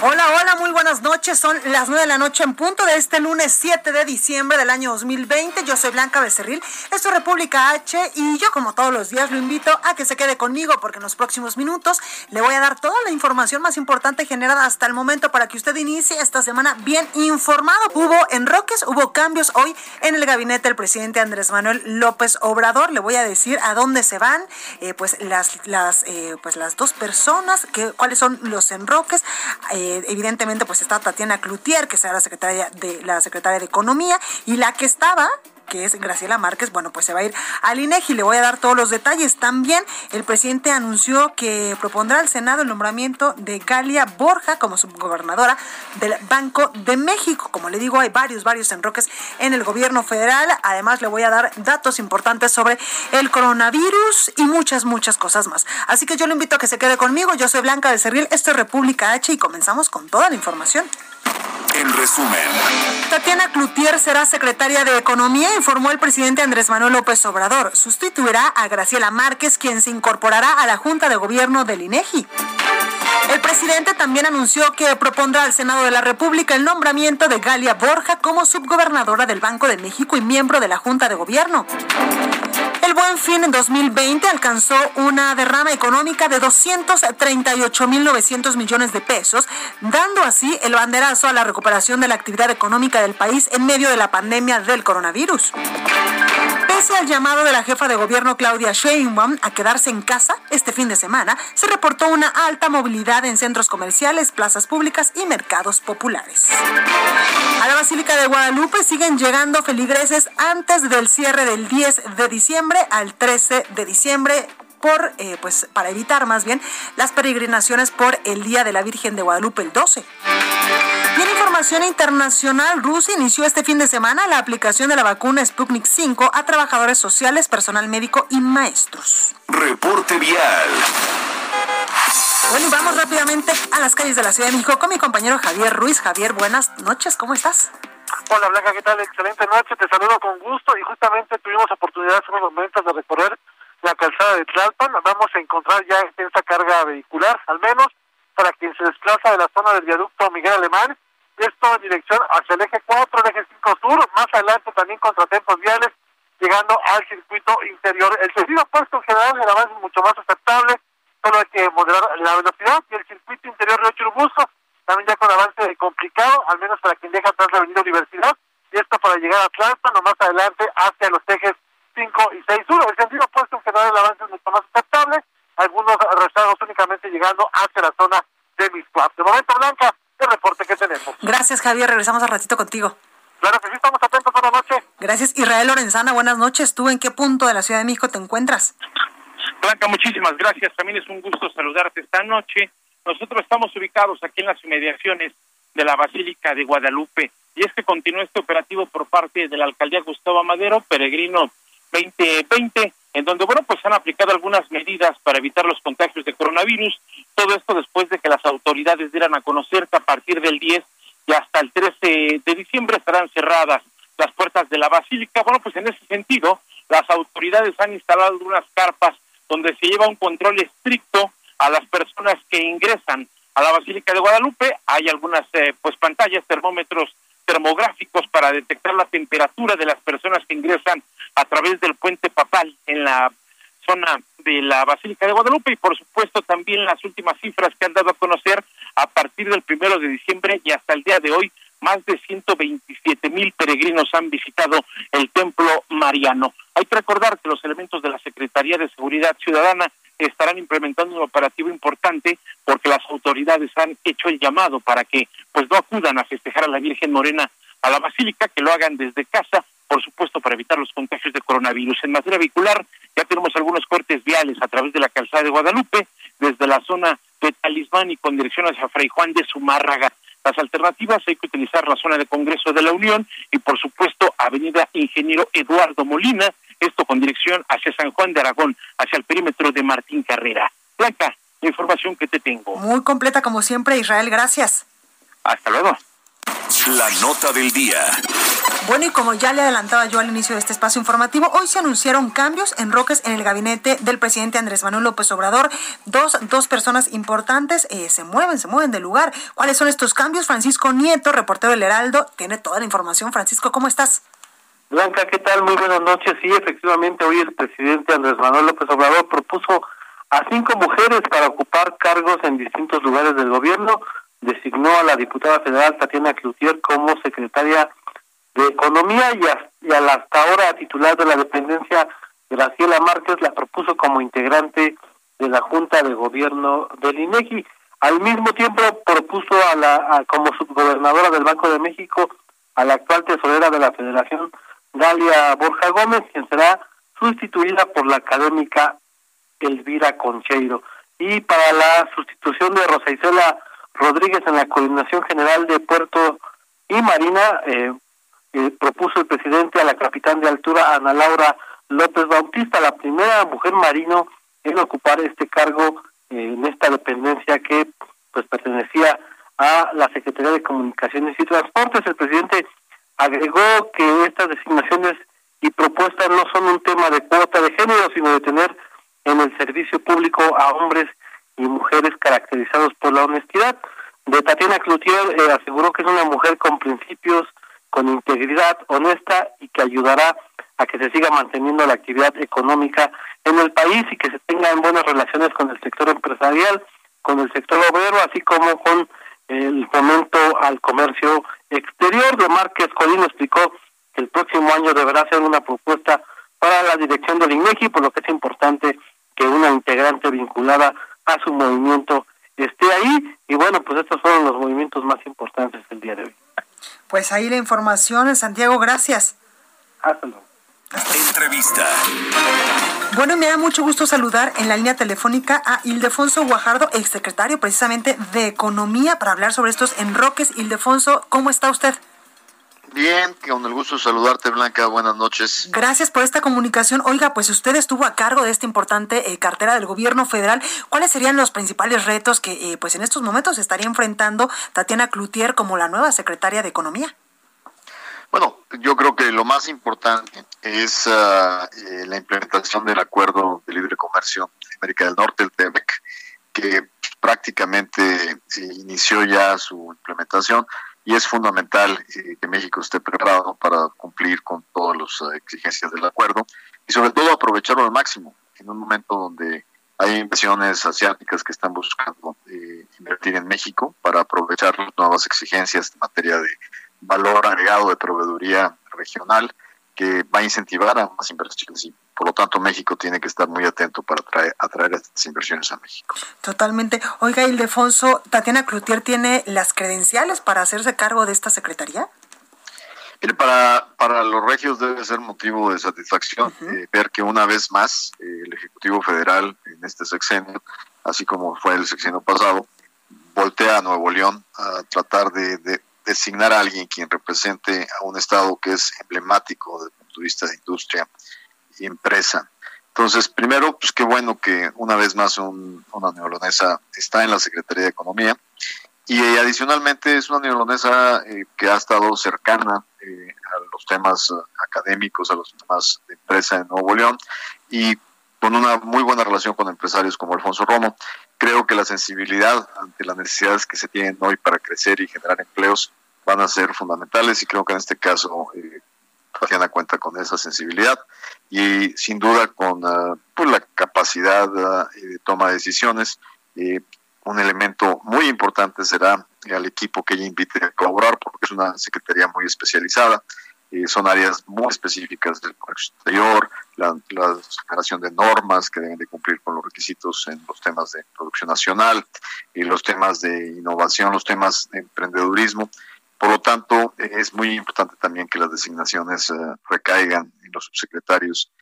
Hola, hola, muy buenas noches. Son las nueve de la noche en punto de este lunes 7 de diciembre del año 2020. Yo soy Blanca Becerril, esto es República H y yo como todos los días lo invito a que se quede conmigo porque en los próximos minutos le voy a dar toda la información más importante generada hasta el momento para que usted inicie esta semana bien informado. Hubo enroques, hubo cambios hoy en el gabinete del presidente Andrés Manuel López Obrador. Le voy a decir a dónde se van, eh, pues las, eh, pues las dos personas, que, cuáles son los enroques. Eh, evidentemente pues está Tatiana Cloutier, que será la secretaria de la secretaria de Economía, y la que estaba que es Graciela Márquez, bueno, pues se va a ir al INEGI. Le voy a dar todos los detalles. También el presidente anunció que propondrá al Senado el nombramiento de Galia Borja como subgobernadora del Banco de México. Como le digo, hay varios, varios enroques en el gobierno federal. Además, le voy a dar datos importantes sobre el coronavirus y muchas, muchas cosas más. Así que yo le invito a que se quede conmigo. Yo soy Blanca de Cerril, esto es República H y comenzamos con toda la información. En resumen, Tatiana Cloutier será secretaria de Economía, informó el presidente Andrés Manuel López Obrador. Sustituirá a Graciela Márquez, quien se incorporará a la Junta de Gobierno del INEGI. El presidente también anunció que propondrá al Senado de la República el nombramiento de Galia Borja como subgobernadora del Banco de México y miembro de la Junta de Gobierno. El Buen Fin en 2020 alcanzó una derrama económica de 238.900 millones de pesos, dando así el banderazo a la recuperación de la actividad económica del país en medio de la pandemia del coronavirus. Pese al llamado de la jefa de gobierno Claudia Sheinbaum a quedarse en casa este fin de semana, se reportó una alta movilidad en centros comerciales, plazas públicas y mercados populares. A la Basílica de Guadalupe siguen llegando feligreses antes del cierre del 10 de diciembre al 13 de diciembre por, eh, pues, para evitar más bien las peregrinaciones por el Día de la Virgen de Guadalupe el 12. Y en información internacional, Rusia inició este fin de semana la aplicación de la vacuna Sputnik 5 a trabajadores sociales, personal médico y maestros. reporte vial. Bueno, y vamos rápidamente a las calles de la Ciudad de México con mi compañero Javier Ruiz. Javier, buenas noches, ¿cómo estás? Hola Blanca, ¿qué tal? Excelente noche, te saludo con gusto y justamente tuvimos oportunidad hace unos momentos de recorrer la calzada de Tlalpan. Vamos a encontrar ya intensa carga vehicular, al menos para quien se desplaza de la zona del viaducto Miguel Alemán, esto en dirección hacia el eje 4, el eje 5 sur, más adelante también contratempos viales, llegando al circuito interior. El sentido opuesto en general, el avance es mucho más aceptable, solo hay que moderar la velocidad y el circuito interior de Churubusco también ya con avance complicado, al menos para quien deja atrás la avenida Universidad, y esto para llegar a Tlalpan o más adelante hacia los ejes 5 y 6 sur. El sentido opuesto en general el avance es mucho más aceptable, algunos rezagos únicamente llegando hacia la zona de Miscuap. De momento, Blanca, el reporte que tenemos. Gracias, Javier. Regresamos al ratito contigo. Claro que sí, estamos atentos. Buenas noches. Gracias, Israel Lorenzana. Buenas noches. ¿Tú en qué punto de la Ciudad de México te encuentras? Blanca, muchísimas gracias. También es un gusto saludarte esta noche. Nosotros estamos ubicados aquí en las inmediaciones de la Basílica de Guadalupe y es que continúa este operativo por parte de la alcaldía Gustavo Madero, Peregrino 2020, en donde, bueno, pues han aplicado algunas medidas para evitar los contagios de coronavirus. Todo esto después de que las autoridades dieran a conocer que a partir del 10 y hasta el 13 de diciembre estarán cerradas las puertas de la basílica. Bueno, pues en ese sentido, las autoridades han instalado algunas carpas donde se lleva un control estricto a las personas que ingresan a la Basílica de Guadalupe. Hay algunas eh, pues pantallas, termómetros termográficos para detectar la temperatura de las personas que ingresan a través del puente papal en la zona de la Basílica de Guadalupe. Y por supuesto también las últimas cifras que han dado a conocer a partir del primero de diciembre y hasta el día de hoy más de 127 mil peregrinos han visitado el templo mariano. Hay que recordar que los elementos de la Secretaría de Seguridad Ciudadana estarán implementando un operativo importante porque las autoridades han hecho el llamado para que pues no acudan a festejar a la Virgen Morena a la Basílica, que lo hagan desde casa, por supuesto para evitar los contagios de coronavirus. En materia vehicular ya tenemos algunos cortes viales a través de la calzada de Guadalupe, desde la zona de Talismán y con dirección hacia Fray Juan de Zumárraga. Las alternativas hay que utilizar la zona de Congreso de la Unión y por supuesto Avenida Ingeniero Eduardo Molina, esto con dirección hacia San Juan de Aragón, hacia el perímetro de Martín Carrera. Blanca, la información que te tengo. Muy completa como siempre, Israel, gracias. Hasta luego. La nota del día. Bueno, y como ya le adelantaba yo al inicio de este espacio informativo, hoy se anunciaron cambios en Roques en el gabinete del presidente Andrés Manuel López Obrador. Dos, dos personas importantes eh, se mueven, se mueven del lugar. ¿Cuáles son estos cambios? Francisco Nieto, reportero del Heraldo, tiene toda la información. Francisco, ¿cómo estás? Blanca, ¿qué tal? Muy buenas noches. Sí, efectivamente, hoy el presidente Andrés Manuel López Obrador propuso a cinco mujeres para ocupar cargos en distintos lugares del gobierno. Designó a la diputada federal Tatiana Cloutier como secretaria de Economía y a, la hasta ahora titular de la dependencia, Graciela Márquez, la propuso como integrante de la Junta de Gobierno del INEGI. Al mismo tiempo propuso a la como subgobernadora del Banco de México a la actual tesorera de la Federación Dalia Borja Gómez, quien será sustituida por la académica Elvira Concheiro. Y para la sustitución de Rosa Isela Rodríguez en la Coordinación General de Puerto y Marina, eh, propuso el presidente a la capitán de altura Ana Laura López Bautista, la primera mujer marino en ocupar este cargo eh, en esta dependencia que pues pertenecía a la Secretaría de Comunicaciones y Transportes. El presidente agregó que estas designaciones y propuestas no son un tema de cuota de género, sino de tener en el servicio público a hombres y mujeres caracterizados por la honestidad. De Tatiana Cloutier eh, aseguró que es una mujer con principios, con integridad, honesta y que ayudará a que se siga manteniendo la actividad económica en el país y que se tengan buenas relaciones con el sector empresarial, con el sector obrero, así como con el fomento al comercio exterior. De Márquez Colino explicó que el próximo año deberá ser una propuesta para la dirección del INEGI, por lo que es importante que una integrante vinculada a su movimiento esté ahí. Y bueno, pues estos fueron los movimientos más importantes del día de hoy. Pues ahí la información, Santiago, gracias. Hasta luego. Entrevista. Bueno, me da mucho gusto saludar en la línea telefónica a Ildefonso Guajardo, exsecretario precisamente de Economía, para hablar sobre estos enroques. Ildefonso, ¿cómo está usted? Bien, con el gusto de saludarte, Blanca. Buenas noches. Gracias por esta comunicación. Oiga, pues usted estuvo a cargo de esta importante eh, cartera del gobierno federal. ¿Cuáles serían los principales retos que, eh, pues en estos momentos estaría enfrentando Tatiana Cloutier como la nueva secretaria de Economía? Bueno, yo creo que lo más importante es ah, eh, la implementación del Acuerdo de Libre Comercio de América del Norte, el TEMEC, que prácticamente inició ya su implementación y es fundamental eh, que México esté preparado para cumplir con todas las ah, exigencias del acuerdo y sobre todo aprovecharlo al máximo en un momento donde hay inversiones asiáticas que están buscando eh, invertir en México para aprovechar las nuevas exigencias en materia de valor agregado de proveeduría regional que va a incentivar a más inversiones y por lo tanto México tiene que estar muy atento para atraer, estas inversiones a México. Totalmente. Oiga, Ildefonso, ¿Tatiana Cloutier tiene las credenciales para hacerse cargo de esta secretaría? Mire, para, para los regios debe ser motivo de satisfacción eh, ver que una vez más eh, el Ejecutivo Federal en este sexenio, así como fue el sexenio pasado, voltea a Nuevo León a tratar de designar a alguien quien represente a un Estado que es emblemático desde el punto de vista de industria y empresa. Entonces, primero, pues qué bueno que una vez más una neolonesa está en la Secretaría de Economía y adicionalmente es una neolonesa eh, que ha estado cercana eh, a los temas académicos, a los temas de empresa en Nuevo León y con una muy buena relación con empresarios como Alfonso Romo. Creo que la sensibilidad ante las necesidades que se tienen hoy para crecer y generar empleos van a ser fundamentales y creo que en este caso eh, Tatiana cuenta con esa sensibilidad y sin duda con ah, pues, la capacidad ah, de toma de decisiones. Eh, un elemento muy importante será al equipo que ella invite a colaborar, porque es una secretaría muy especializada. Eh, son áreas muy específicas del comercio exterior, la, generación de normas que deben de cumplir con los requisitos en los temas de producción nacional y los temas de innovación, los temas de emprendedurismo. Por lo tanto, es muy importante también que las designaciones recaigan en los subsecretarios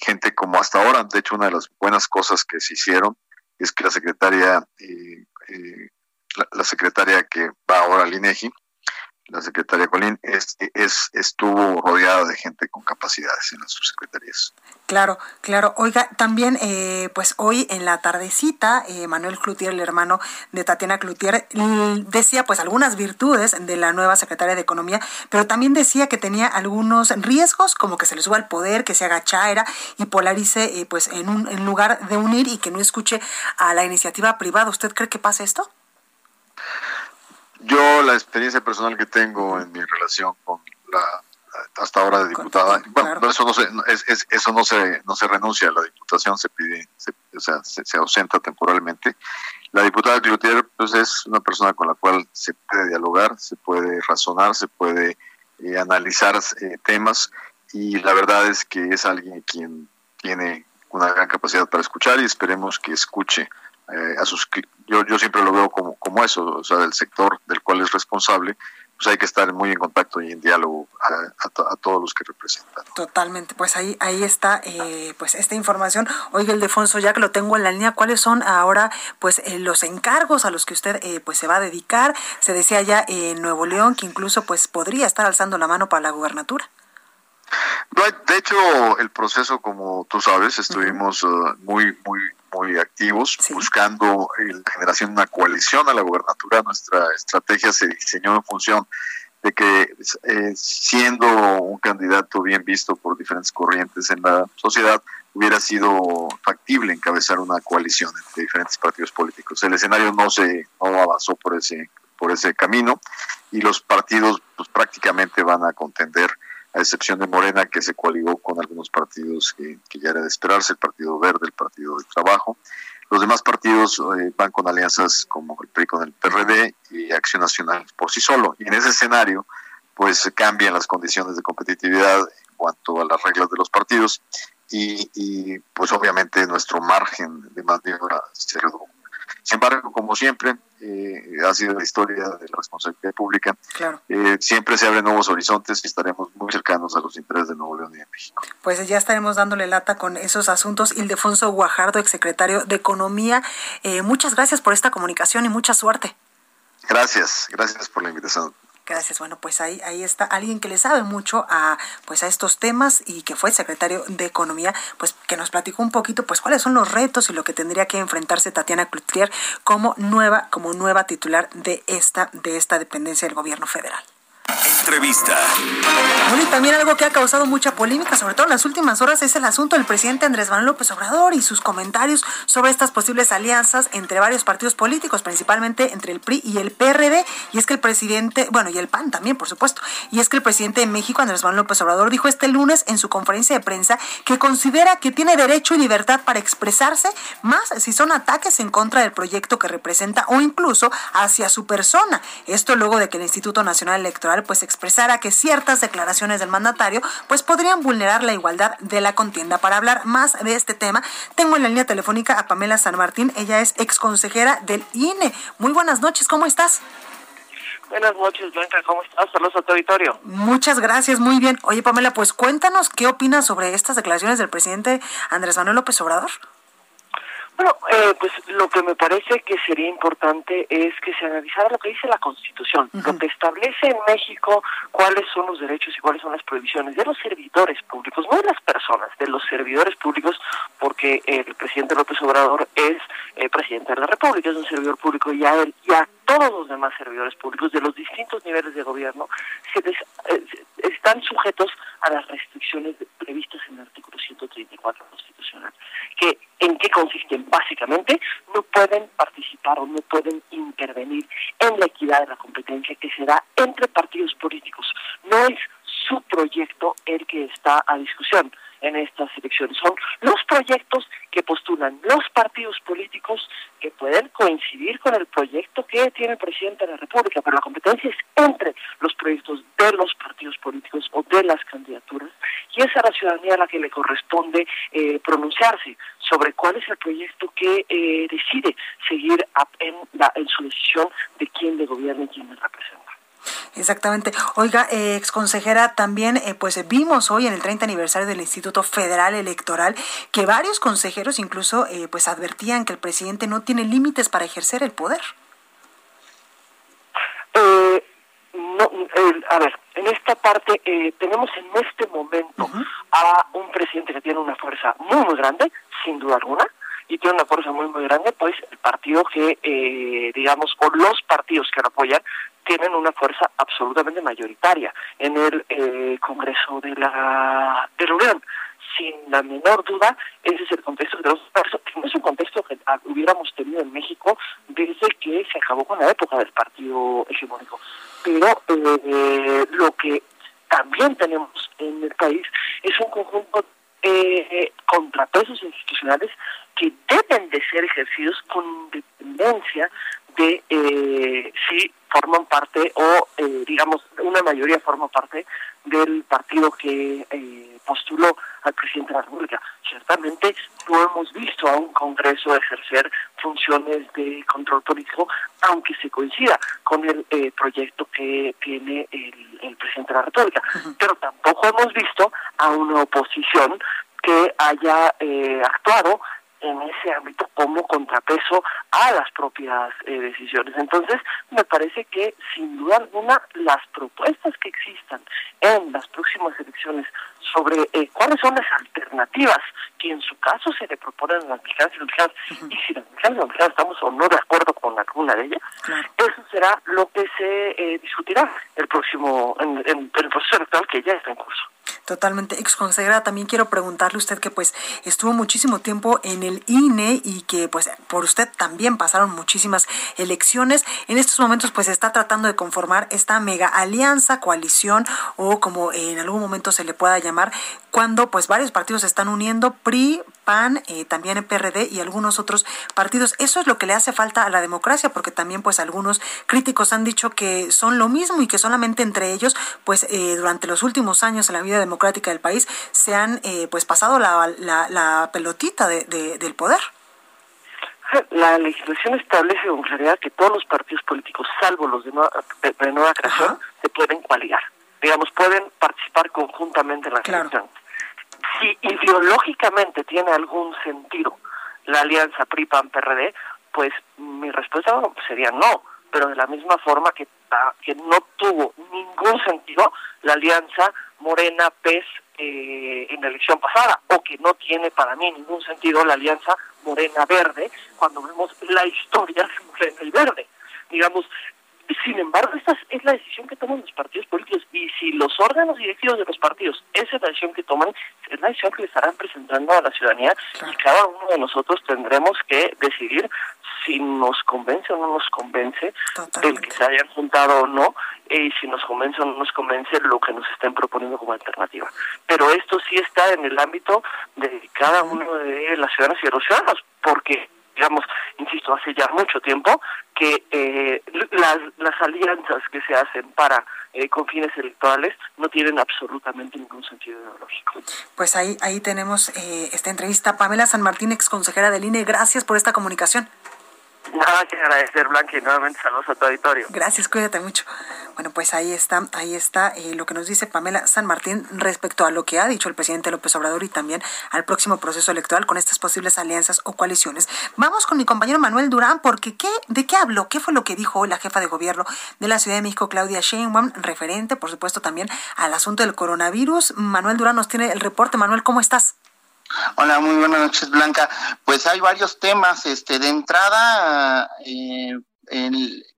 gente como hasta ahora. De hecho, una de las buenas cosas que se hicieron es que la secretaria, eh, eh, la, secretaria que va ahora al INEGI, la secretaria Colín, es, es, estuvo rodeada de gente con capacidades en las subsecretarías. Claro, claro. Oiga, también, eh, pues hoy en la tardecita, eh, Manuel Cloutier, el hermano de Tatiana Cloutier, decía pues algunas virtudes de la nueva secretaria de Economía, pero también decía que tenía algunos riesgos, como que se le suba al poder, que se haga chaira y polarice eh, pues en, un, en lugar de unir y que no escuche a la iniciativa privada. ¿Usted cree que pasa esto? Yo la experiencia personal que tengo en mi relación con la hasta ahora de diputada, bueno, eso no se es, eso no se no se renuncia a la diputación, se pide, o sea, se, ausenta temporalmente. La diputada Cloutier pues es una persona con la cual se puede dialogar, se puede razonar, se puede eh, analizar eh, temas y la verdad es que es alguien quien tiene una gran capacidad para escuchar y esperemos que escuche eh, a sus yo, yo siempre lo veo como, como eso, o sea, del sector del cual es responsable, pues hay que estar muy en contacto y en diálogo a, todos los que representan. Totalmente, pues ahí ahí está eh, pues esta información. Oiga, el Defonso, ya que lo tengo en la línea, ¿cuáles son ahora pues eh, los encargos a los que usted pues se va a dedicar? Se decía ya en Nuevo León que incluso pues podría estar alzando la mano para la gubernatura. De hecho, el proceso, como tú sabes, estuvimos muy, muy muy activos buscando la generación de una coalición a la gubernatura. Nuestra estrategia se diseñó en función de que eh, siendo un candidato bien visto por diferentes corrientes en la sociedad, hubiera sido factible encabezar una coalición entre diferentes partidos políticos. El escenario no se no avanzó por ese por ese camino y los partidos pues prácticamente van a contender a excepción de Morena, que se coaligó con algunos partidos que, ya era de esperarse, el Partido Verde, el Partido del Trabajo. Los demás partidos eh, van con alianzas como el PRI con el PRD y Acción Nacional por sí solo. Y en ese escenario, pues cambian las condiciones de competitividad en cuanto a las reglas de los partidos y, y pues obviamente nuestro margen de maniobra se redujo. Sin embargo, como siempre, eh, ha sido la historia de la responsabilidad pública. Eh, siempre se abren nuevos horizontes y estaremos muy cercanos a los intereses de Nuevo León y de México. Pues ya estaremos dándole lata con esos asuntos. Ildefonso Guajardo, exsecretario de Economía, eh, muchas gracias por esta comunicación y mucha suerte. Gracias, gracias por la invitación. Gracias. Bueno, pues ahí, ahí está alguien que le sabe mucho a, pues a estos temas y que fue secretario de Economía, pues que nos platicó un poquito, pues cuáles son los retos y lo que tendría que enfrentarse Tatiana Cloutier como nueva, como nueva titular de esta, de esta dependencia del gobierno federal. Bueno, y también algo que ha causado mucha polémica, sobre todo en las últimas horas, es el asunto del presidente Andrés Manuel López Obrador y sus comentarios sobre estas posibles alianzas entre varios partidos políticos, principalmente entre el PRI y el PRD. Y es que el presidente, bueno, y el PAN también, por supuesto. Y es que el presidente de México, Andrés Manuel López Obrador, dijo este lunes en su conferencia de prensa que considera que tiene derecho y libertad para expresarse, más si son ataques en contra del proyecto que representa o incluso hacia su persona. Esto luego de que el Instituto Nacional Electoral pues expresara que ciertas declaraciones del mandatario pues podrían vulnerar la igualdad de la contienda. Para hablar más de este tema, tengo en la línea telefónica a Pamela San Martín, ella es exconsejera del INE. Muy buenas noches, ¿cómo estás? Buenas noches, Blanca, ¿cómo estás? Saludos a tu auditorio. Muchas gracias, muy bien. Oye, Pamela, pues cuéntanos qué opinas sobre estas declaraciones del presidente Andrés Manuel López Obrador. Bueno, eh, pues lo que me parece que sería importante es que se analizara lo que dice la Constitución, lo que establece en México cuáles son los derechos y cuáles son las prohibiciones de los servidores públicos, no de las personas, de los servidores públicos, porque el presidente López Obrador es eh, presidente de la República, es un servidor público y a él y a todos los demás servidores públicos de los distintos niveles de gobierno se eh, están sujetos a las restricciones previstas en el artículo 134 constitucional. Que, ¿En qué consisten? Básicamente, no pueden participar o no pueden intervenir en la equidad de la competencia que se da entre partidos políticos. No es su proyecto el que está a discusión en estas elecciones. Son los proyectos que postulan los partidos políticos que pueden coincidir con el proyecto que tiene el presidente de la República, pero la competencia es entre los proyectos de los partidos políticos o de las candidaturas, y es a la ciudadanía a la que le corresponde eh, pronunciarse sobre cuál es el proyecto que eh, decide seguir en, en su decisión de quién le gobierna y quién le representa. Exactamente. Oiga, eh, ex consejera, también eh, pues vimos hoy en el 30 aniversario del Instituto Federal Electoral que varios consejeros incluso eh, pues advertían que el presidente no tiene límites para ejercer el poder. Eh, no, a ver, en esta parte tenemos en este momento a un presidente que tiene una fuerza muy, muy grande, sin duda alguna, y tiene una fuerza muy, muy grande, pues el partido que, digamos, o los partidos que lo apoyan, tienen una fuerza absolutamente mayoritaria en el eh, Congreso de la, de la Unión. Sin la menor duda, ese es el contexto de los que no es un contexto que hubiéramos tenido en México desde que se acabó con la época del partido hegemónico. Pero eh, lo que también tenemos en el país es un conjunto de eh, contrapesos institucionales que deben de ser ejercidos con independencia de eh, si forman parte o, eh, digamos, una mayoría forma parte del partido que eh, postuló al presidente de la República. Ciertamente no hemos visto a un Congreso ejercer funciones de control político, aunque se coincida con el eh, proyecto que tiene el, el, presidente de la República. Pero tampoco hemos visto a una oposición que haya eh, actuado en ese ámbito como contrapeso a las propias eh, decisiones. Entonces, me parece que sin duda alguna las propuestas que existan en las próximas elecciones sobre eh, cuáles son las alternativas que en su caso se le proponen a las mexicanas y los mexicanos, y si las mexicanas y los mexicanos estamos o no de acuerdo con alguna de ellas, eso será lo que se eh, discutirá el próximo, en, en el proceso electoral que ya está en curso. Totalmente. Ex consejera, también quiero preguntarle a usted que pues estuvo muchísimo tiempo en el INE y que pues por usted también pasaron muchísimas elecciones. En estos momentos pues está tratando de conformar esta mega alianza, coalición o como en algún momento se le pueda llamar, cuando pues varios partidos se están uniendo, PRI, PAN, eh, también PRD y algunos otros partidos. Eso es lo que le hace falta a la democracia, porque también pues algunos críticos han dicho que son lo mismo y que solamente entre ellos pues eh, durante los últimos años en la vida democrática del país se han eh, pues pasado la, la, pelotita de, del poder. La legislación establece con claridad que todos los partidos políticos, salvo los de nueva, de, nueva creación, se pueden coaligar. Digamos, pueden participar conjuntamente en la claro si ideológicamente tiene algún sentido la alianza PRI-PAN-PRD, pues mi respuesta sería no, pero de la misma forma que, que no tuvo ningún sentido la alianza Morena-PES eh, en la elección pasada, o que no tiene para mí ningún sentido la alianza Morena-Verde cuando vemos la historia de Morena y Verde. Digamos, sin embargo, esta es la decisión que toman los partidos políticos. Y si los órganos directivos de los partidos, esa es la decisión que toman, es la decisión que le estarán presentando a la ciudadanía. Y cada uno de nosotros tendremos que decidir si nos convence o no nos convence el que se hayan juntado o no y si nos convence o no nos convence lo que nos estén proponiendo como alternativa. Pero esto sí está en el ámbito de cada uno de las ciudadanas y de los ciudadanos, porque digamos, insisto, hace ya mucho tiempo que eh, las, las alianzas que se hacen para eh, con fines electorales no tienen absolutamente ningún sentido ideológico. Pues ahí ahí tenemos eh, esta entrevista. Pamela San Martín, ex consejera del INE, gracias por esta comunicación. Nada que agradecer, Blanca, y nuevamente saludos a tu auditorio. Gracias, cuídate mucho. Bueno, pues ahí está, ahí está eh, lo que nos dice Pamela San Martín respecto a lo que ha dicho el presidente López Obrador y también al próximo proceso electoral con estas posibles alianzas o coaliciones. Vamos con mi compañero Manuel Durán, porque ¿qué, ¿de qué habló? ¿Qué fue lo que dijo la jefa de gobierno de la Ciudad de México, Claudia Sheinbaum, referente, por supuesto, también al asunto del coronavirus? Manuel Durán nos tiene el reporte. Manuel, ¿cómo estás? Hola, muy buenas noches, Blanca. Pues hay varios temas. Este, de entrada, eh,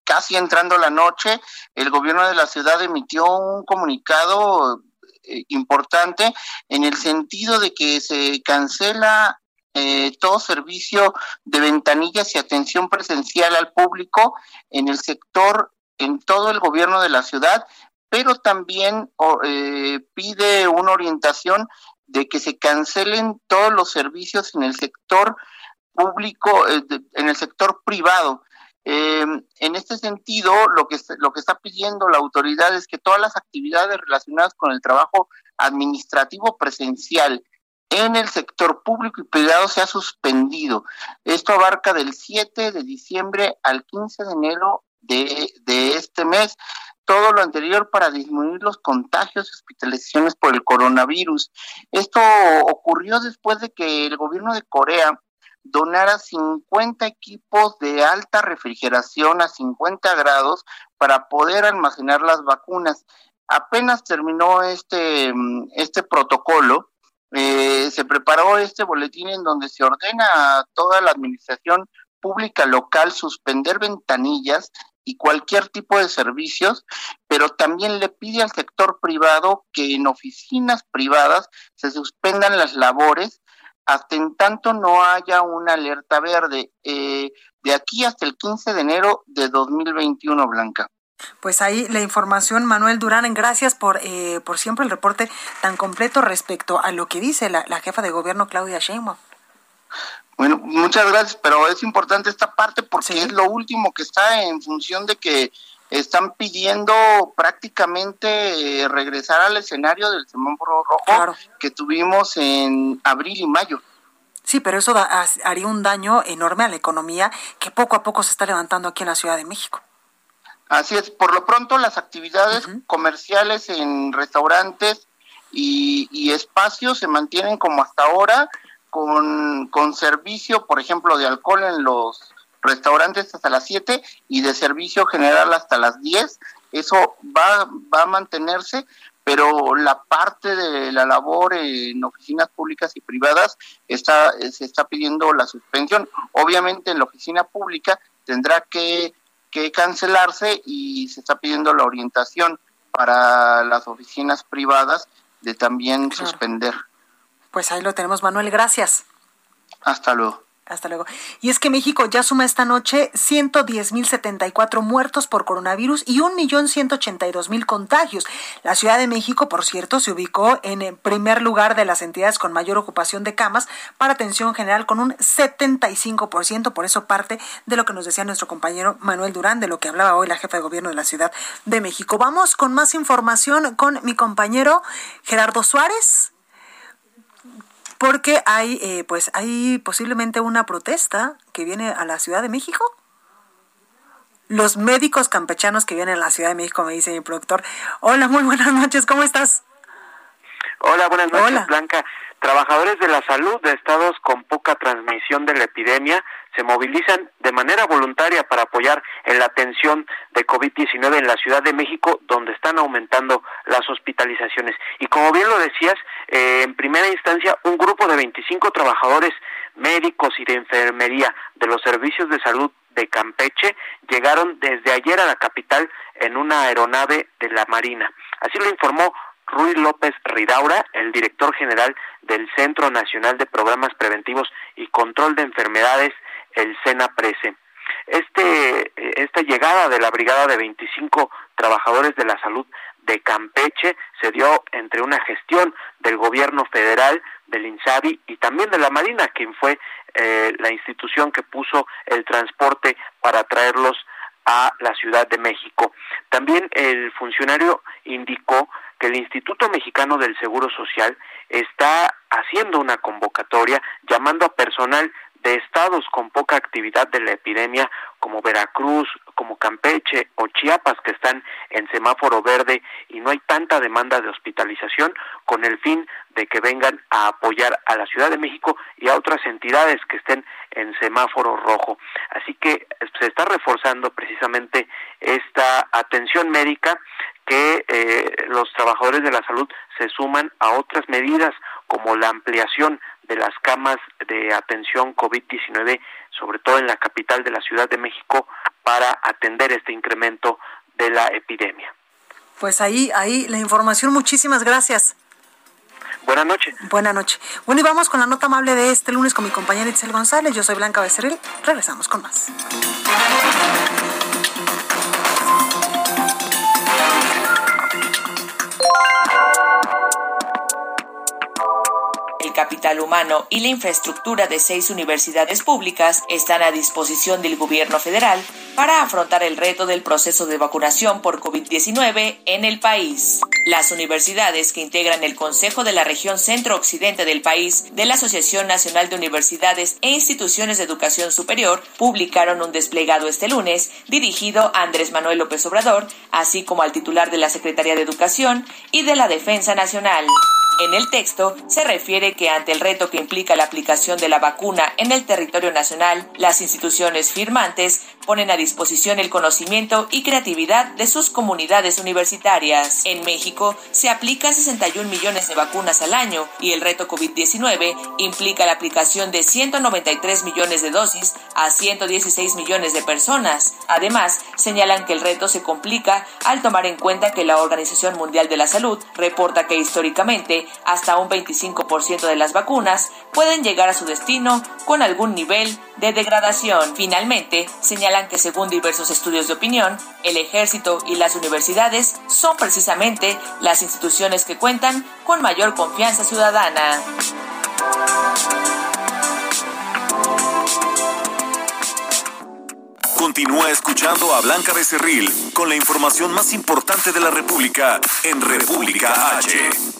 casi entrando la noche, el gobierno de la ciudad emitió un comunicado eh, importante en el sentido de que se cancela eh, todo servicio de ventanillas y atención presencial al público en el sector, en todo el gobierno de la ciudad, pero también pide una orientación de que se cancelen todos los servicios en el sector público, eh, en el sector privado. Eh, en este sentido, lo que, lo que está pidiendo la autoridad es que todas las actividades relacionadas con el trabajo administrativo presencial en el sector público y privado se ha suspendido. Esto abarca del 7 de diciembre al 15 de enero de, de este mes. Todo lo anterior para disminuir los contagios y hospitalizaciones por el coronavirus. Esto ocurrió después de que el gobierno de Corea donara 50 equipos de alta refrigeración a 50 grados para poder almacenar las vacunas. Apenas terminó este, este protocolo, eh, se preparó este boletín en donde se ordena a toda la administración pública local suspender ventanillas y cualquier tipo de servicios, pero también le pide al sector privado que en oficinas privadas se suspendan las labores hasta en tanto no haya una alerta verde. Eh, de aquí hasta el 15 de enero de 2021, Blanca. Pues ahí la información, Manuel Durán, gracias por, eh, por siempre el reporte tan completo respecto a lo que dice la, jefa de gobierno Claudia Sheinbaum. Bueno, muchas gracias, pero es importante esta parte porque es lo último que está en función de que están pidiendo prácticamente eh, regresar al escenario del semáforo rojo que tuvimos en abril y mayo. Sí, pero eso haría un daño enorme a la economía que poco a poco se está levantando aquí en la Ciudad de México. Así es, por lo pronto las actividades comerciales en restaurantes y, espacios se mantienen como hasta ahora, con, con servicio, por ejemplo, de alcohol en los restaurantes hasta las 7 y de servicio general hasta las 10. Eso va, va a mantenerse, pero la parte de la labor en oficinas públicas y privadas está, se está pidiendo la suspensión. Obviamente en la oficina pública tendrá que, que cancelarse y se está pidiendo la orientación para las oficinas privadas de también suspender. Pues ahí lo tenemos, Manuel. Gracias. Hasta luego. Hasta luego. Y es que México ya suma esta noche 110.074 muertos por coronavirus y 1.182.000 contagios. La Ciudad de México, por cierto, se ubicó en el primer lugar de las entidades con mayor ocupación de camas para atención general con un 75%. Por eso parte de lo que nos decía nuestro compañero Manuel Durán, de lo que hablaba hoy la jefa de gobierno de la Ciudad de México. Vamos con más información con mi compañero Gerardo Suárez porque hay, eh, pues, hay posiblemente una protesta que viene a la Ciudad de México. Los médicos campechanos que vienen a la Ciudad de México, me dice mi productor. Hola, muy buenas noches, ¿cómo estás? Hola, buenas noches, Blanca. Trabajadores de la salud de estados con poca transmisión de la epidemia se movilizan de manera voluntaria para apoyar en la atención de COVID-19 en la Ciudad de México, donde están aumentando las hospitalizaciones. Y como bien lo decías, eh, en primera instancia, un grupo de 25 trabajadores médicos y de enfermería de los servicios de salud de Campeche llegaron desde ayer a la capital en una aeronave de la Marina. Así lo informó Ruiz López Ridaura, el director general del Centro Nacional de Programas Preventivos y Control de Enfermedades el SENA Prese. Este, esta llegada de la brigada de 25 trabajadores de la salud de Campeche se dio entre una gestión del gobierno federal, del INSABI y también de la Marina, quien fue eh, la institución que puso el transporte para traerlos a la Ciudad de México. También el funcionario indicó que el Instituto Mexicano del Seguro Social está haciendo una convocatoria llamando a personal de estados con poca actividad de la epidemia como Veracruz, como Campeche o Chiapas que están en semáforo verde y no hay tanta demanda de hospitalización con el fin de que vengan a apoyar a la Ciudad de México y a otras entidades que estén en semáforo rojo. Así que se está reforzando precisamente esta atención médica que eh, los trabajadores de la salud se suman a otras medidas como la ampliación de las camas de atención COVID-19, sobre todo en la capital de la Ciudad de México, para atender este incremento de la epidemia. Pues ahí, ahí la información. Muchísimas gracias. Buenas noches. Buenas noches. Bueno, y vamos con la nota amable de este lunes con mi compañera Itzel González. Yo soy Blanca Becerril. Regresamos con más. Capital humano y la infraestructura de seis universidades públicas están a disposición del gobierno federal para afrontar el reto del proceso de vacunación por COVID-19 en el país. Las universidades que integran el Consejo de la Región Centro-Occidente del país de la Asociación Nacional de Universidades e Instituciones de Educación Superior publicaron un desplegado este lunes dirigido a Andrés Manuel López Obrador, así como al titular de la Secretaría de Educación y de la Defensa Nacional. En el texto se refiere que ante el reto que implica la aplicación de la vacuna en el territorio nacional, las instituciones firmantes ponen a disposición el conocimiento y creatividad de sus comunidades universitarias. En México se aplican 61 millones de vacunas al año y el reto COVID-19 implica la aplicación de 193 millones de dosis a 116 millones de personas. Además, señalan que el reto se complica al tomar en cuenta que la Organización Mundial de la Salud reporta que históricamente hasta un 25% de las vacunas pueden llegar a su destino con algún nivel de degradación. Finalmente, señalan que según diversos estudios de opinión, el ejército y las universidades son precisamente las instituciones que cuentan con mayor confianza ciudadana. Continúa escuchando a Blanca Becerril con la información más importante de la República en República H.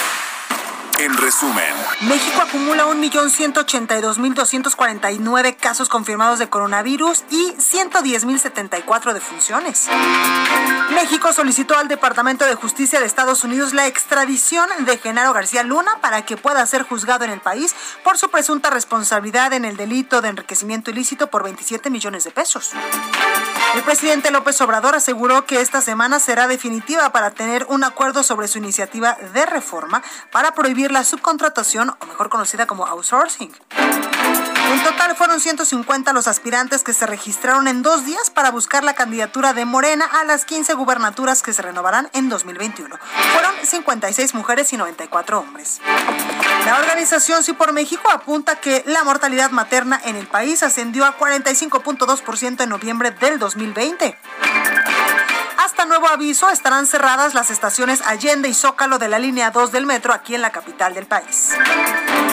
en resumen, México acumula 1.182.249 casos confirmados de coronavirus y 110.074 defunciones. México solicitó al Departamento de Justicia de Estados Unidos la extradición de Genaro García Luna para que pueda ser juzgado en el país por su presunta responsabilidad en el delito de enriquecimiento ilícito por 27 millones de pesos. El presidente López Obrador aseguró que esta semana será definitiva para tener un acuerdo sobre su iniciativa de reforma para prohibir la subcontratación, o mejor conocida como outsourcing. En total fueron 150 los aspirantes que se registraron en dos días para buscar la candidatura de Morena a las 15 gubernaturas que se renovarán en 2021. Fueron 56 mujeres y 94 hombres. La organización Sí por México apunta que la mortalidad materna en el país ascendió a 45.2% en noviembre del 2020. Hasta nuevo aviso estarán cerradas las estaciones Allende y Zócalo de la línea 2 del metro aquí en la capital del país.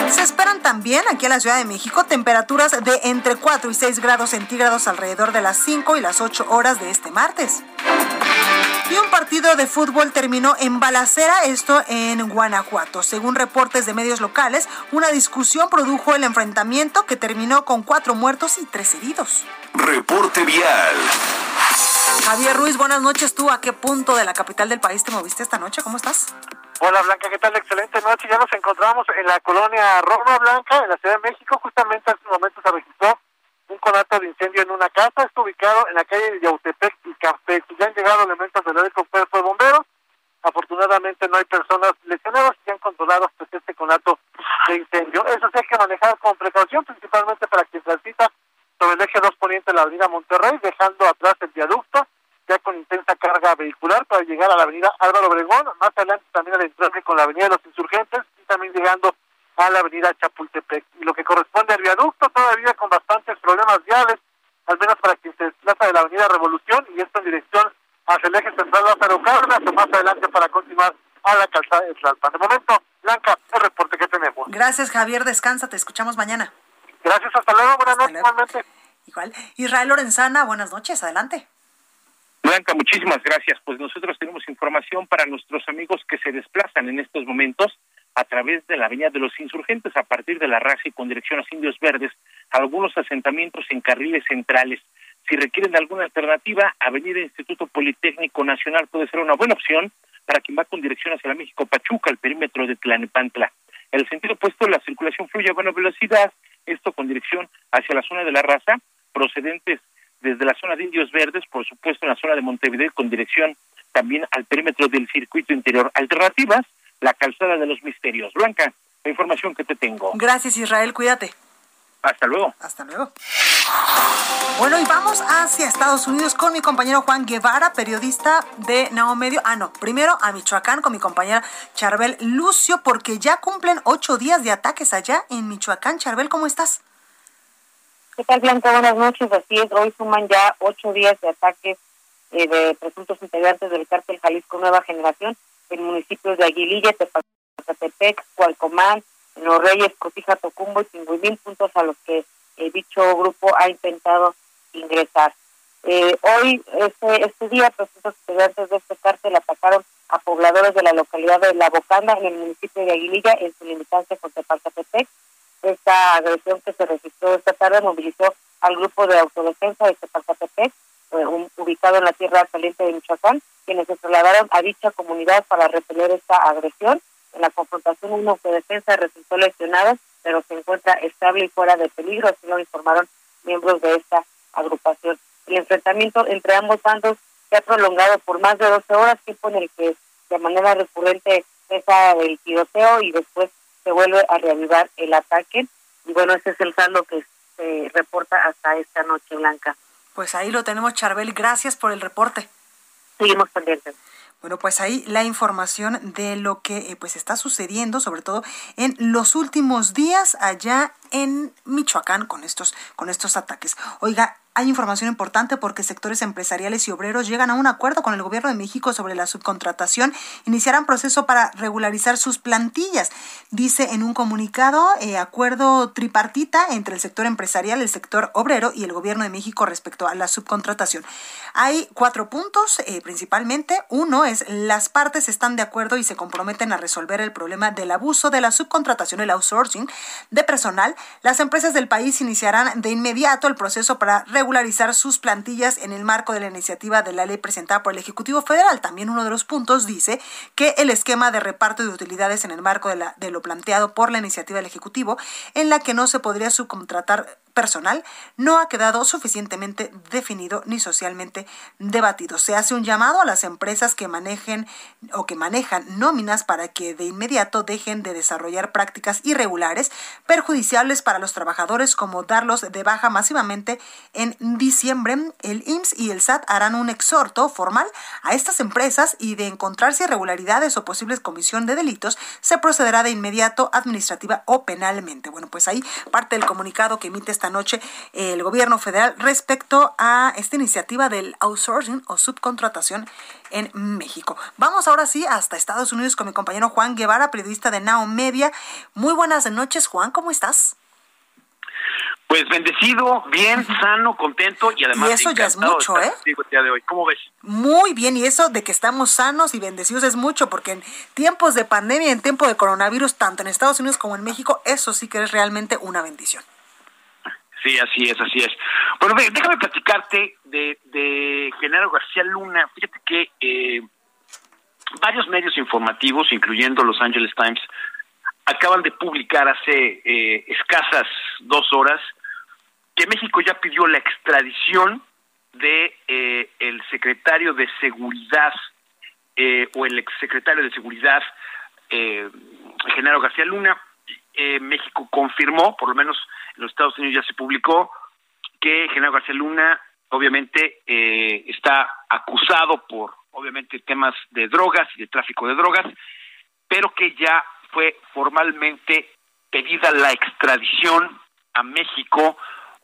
Se esperan también aquí en la Ciudad de México temperaturas de entre 4 y 6 grados centígrados alrededor de las 5 y las 8 horas de este martes. Y un partido de fútbol terminó en balacera, esto en Guanajuato. Según reportes de medios locales, una discusión produjo el enfrentamiento que terminó con cuatro muertos y tres heridos. Reporte vial. Javier Ruiz, buenas noches. ¿Tú a qué punto de la capital del país te moviste esta noche? ¿Cómo estás? Hola Blanca, ¿qué tal? Excelente noche. Ya nos encontramos en la colonia Roma Blanca, en la Ciudad de México. Justamente hace un momento se registró un conato de incendio en una casa. Está ubicado en la calle de Yautepec y Café. Ya han llegado elementos del del cuerpo de bomberos. Afortunadamente no hay personas lesionadas y han controlado pues, este conato de incendio. Eso sí hay que manejar con precaución, principalmente para quien transita sobre el eje 2 poniente de la avenida Monterrey, dejando atrás el viaducto, ya con intensa carga vehicular para llegar a la avenida Álvaro Obregón, más adelante también al entrarse con la avenida de los Insurgentes y también llegando a la avenida Chapultepec. Y lo que corresponde al viaducto, todavía con bastantes problemas viales, al menos para quien se desplaza de la avenida Revolución y esto en dirección hacia el eje central Lázaro Cárdenas o más adelante para continuar a la calzada de Tlalpan. De momento, Blanca, el reporte que tenemos. Gracias, Javier. Descansa, te escuchamos mañana. Gracias, hasta luego. Buenas noches, igualmente. Igual. Israel Lorenzana, buenas noches, adelante. Blanca, muchísimas gracias. Pues nosotros tenemos información para nuestros amigos que se desplazan en estos momentos a través de la Avenida de los Insurgentes a partir de la raza y con dirección a Indios Verdes, algunos asentamientos en carriles centrales. Si requieren alguna alternativa, Avenida Instituto Politécnico Nacional puede ser una buena opción para quien va con dirección hacia la México Pachuca, el perímetro de Tlanepantla. En el sentido opuesto, la circulación fluye a buena velocidad, esto con dirección hacia la zona de la raza, procedentes desde la zona de Indios Verdes, por supuesto en la zona de Montevideo, con dirección también al perímetro del circuito interior. Alternativas, la calzada de los misterios. Blanca, la información que te tengo. Gracias Israel, cuídate. Hasta luego. Hasta luego. Bueno, y vamos hacia Estados Unidos con mi compañero Juan Guevara, periodista de Nao Medio. Ah, no, primero a Michoacán con mi compañera Charbel Lucio, porque ya cumplen ocho días de ataques allá en Michoacán. Charbel, ¿cómo estás? ¿Qué tal, Blanca? Buenas noches. Así es, hoy suman ya ocho días de ataques eh, de presuntos integrantes del cártel Jalisco Nueva Generación en municipios de Aguililla, Tepatepec, Cualcomán, Los Reyes, Cotija, Tocumbo y Tinguimín, puntos a los que eh, dicho grupo ha intentado ingresar. Eh, hoy, este, este día, presuntos integrantes de este cártel atacaron a pobladores de la localidad de La Bocanda, en el municipio de Aguililla, en su limitancia con Tepalcatepec. Esta agresión que se registró esta tarde movilizó al grupo de autodefensa de Tepalcatepec, eh, ubicado en la tierra caliente de Michoacán, quienes se trasladaron a dicha comunidad para repeler esta agresión. En la confrontación, un autodefensa resultó lesionado, pero se encuentra estable y fuera de peligro, así lo informaron miembros de esta agrupación. El enfrentamiento entre ambos bandos se ha prolongado por más de 12 horas, tiempo en el que de manera recurrente cesa el tiroteo y después se vuelve a reavivar el ataque. Y bueno, ese es el saldo que se reporta hasta esta noche blanca. Pues ahí lo tenemos, Charbel. Gracias por el reporte. Seguimos pendientes. Bueno, pues ahí la información de lo que eh, pues está sucediendo, sobre todo en los últimos días allá en Michoacán con estos con estos ataques. Oiga, hay información importante porque sectores empresariales y obreros llegan a un acuerdo con el gobierno de México sobre la subcontratación, iniciarán proceso para regularizar sus plantillas. Dice en un comunicado, eh, acuerdo tripartita entre el sector empresarial, el sector obrero y el gobierno de México respecto a la subcontratación. Hay cuatro puntos eh, principalmente. Uno es las partes están de acuerdo y se comprometen a resolver el problema del abuso de la subcontratación, el outsourcing de personal. Las empresas del país iniciarán de inmediato el proceso para regularizar sus plantillas en el marco de la iniciativa de la ley presentada por el Ejecutivo Federal. También uno de los puntos dice que el esquema de reparto de utilidades en el marco de, la, de lo planteado por la iniciativa del Ejecutivo, en la que no se podría subcontratar personal no ha quedado suficientemente definido ni socialmente debatido. Se hace un llamado a las empresas que manejen o que manejan nóminas para que de inmediato dejen de desarrollar prácticas irregulares perjudiciales para los trabajadores como darlos de baja masivamente en diciembre. El IMSS y el SAT harán un exhorto formal a estas empresas y de encontrarse irregularidades o posibles comisión de delitos se procederá de inmediato administrativa o penalmente. Bueno, pues ahí parte del comunicado que emite esta noche el gobierno federal respecto a esta iniciativa del outsourcing o subcontratación en México. Vamos ahora sí hasta Estados Unidos con mi compañero Juan Guevara, periodista de Now Media. Muy buenas noches, Juan, ¿cómo estás? Pues bendecido, bien, sano, contento y además. Y eso ya es mucho, ¿eh? de hoy. ¿Cómo ves? Muy bien, y eso de que estamos sanos y bendecidos es mucho, porque en tiempos de pandemia, en tiempo de coronavirus, tanto en Estados Unidos como en México, eso sí que es realmente una bendición. Sí, así es, así es. Bueno, déjame platicarte de, de Genaro García Luna. Fíjate que eh, varios medios informativos, incluyendo Los Angeles Times, acaban de publicar hace eh, escasas dos horas que México ya pidió la extradición de eh, el secretario de seguridad o el exsecretario de seguridad Genaro García Luna. México confirmó, por lo menos en los Estados Unidos ya se publicó que Genaro García Luna obviamente eh, está acusado por obviamente temas de drogas y de tráfico de drogas, pero que ya fue formalmente pedida la extradición a México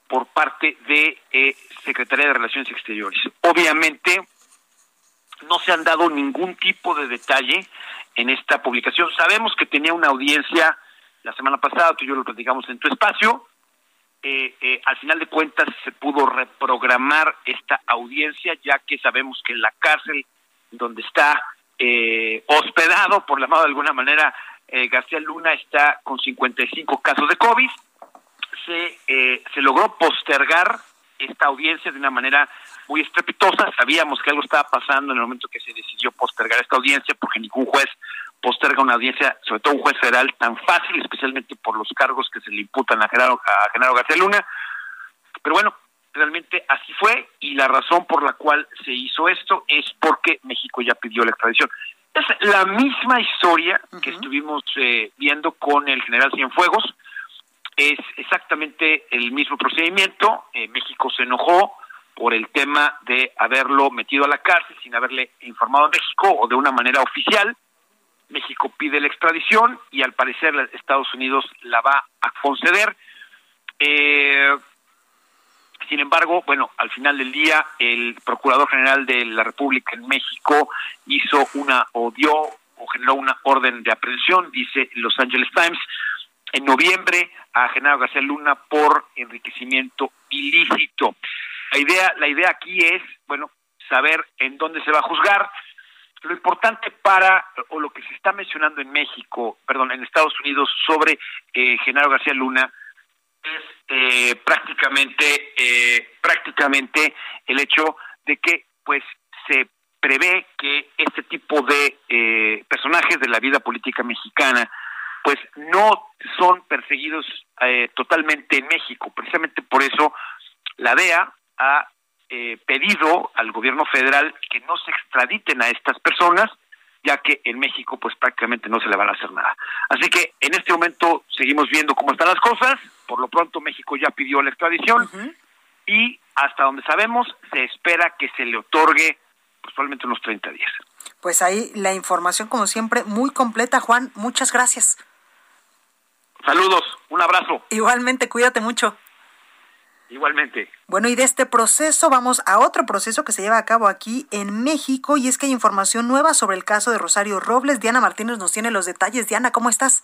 por parte de eh, Secretaría de Relaciones Exteriores. Obviamente no se han dado ningún tipo de detalle en esta publicación. Sabemos que tenía una audiencia la semana pasada, tú y yo lo platicamos en tu espacio, eh, eh, al final de cuentas se pudo reprogramar esta audiencia, ya que sabemos que la cárcel donde está eh, hospedado, por llamado de alguna manera, García Luna está con 55 casos de COVID. Se, se logró postergar esta audiencia de una manera muy estrepitosa. Sabíamos que algo estaba pasando en el momento que se decidió postergar esta audiencia, porque ningún juez posterga una audiencia, sobre todo un juez federal, tan fácil, especialmente por los cargos que se le imputan a Genaro, a Genaro García Luna. Pero bueno, realmente así fue y la razón por la cual se hizo esto es porque México ya pidió la extradición. Es la misma historia que estuvimos eh, viendo con el general Cienfuegos. Es exactamente el mismo procedimiento. Eh, México se enojó por el tema de haberlo metido a la cárcel sin haberle informado a México o de una manera oficial. México pide la extradición y al parecer Estados Unidos la va a conceder. Eh, Sin embargo, bueno, al final del día, el Procurador General de la República en México hizo una, o dio, o generó una orden de aprehensión, dice Los Angeles Times, en noviembre a Genaro García Luna por enriquecimiento ilícito. La idea, la idea aquí es, bueno, saber en dónde se va a juzgar. Lo importante para, o lo que se está mencionando en México, perdón, en Estados Unidos sobre eh, Genaro García Luna, es eh, prácticamente, eh, prácticamente el hecho de que, pues, se prevé que este tipo de eh, personajes de la vida política mexicana, pues, no son perseguidos eh, totalmente en México. Precisamente por eso la DEA ha eh, pedido al gobierno federal que no se extraditen a estas personas, ya que en México pues prácticamente no se le van a hacer nada. Así que en este momento seguimos viendo cómo están las cosas. Por lo pronto México ya pidió la extradición y hasta donde sabemos se espera que se le otorgue pues, probablemente unos 30 días. Pues ahí la información como siempre muy completa, Juan. Muchas gracias. Saludos, un abrazo. Igualmente, cuídate mucho. Igualmente. Bueno, y de este proceso vamos a otro proceso que se lleva a cabo aquí en México y es que hay información nueva sobre el caso de Rosario Robles. Diana Martínez nos tiene los detalles. Diana, ¿cómo estás?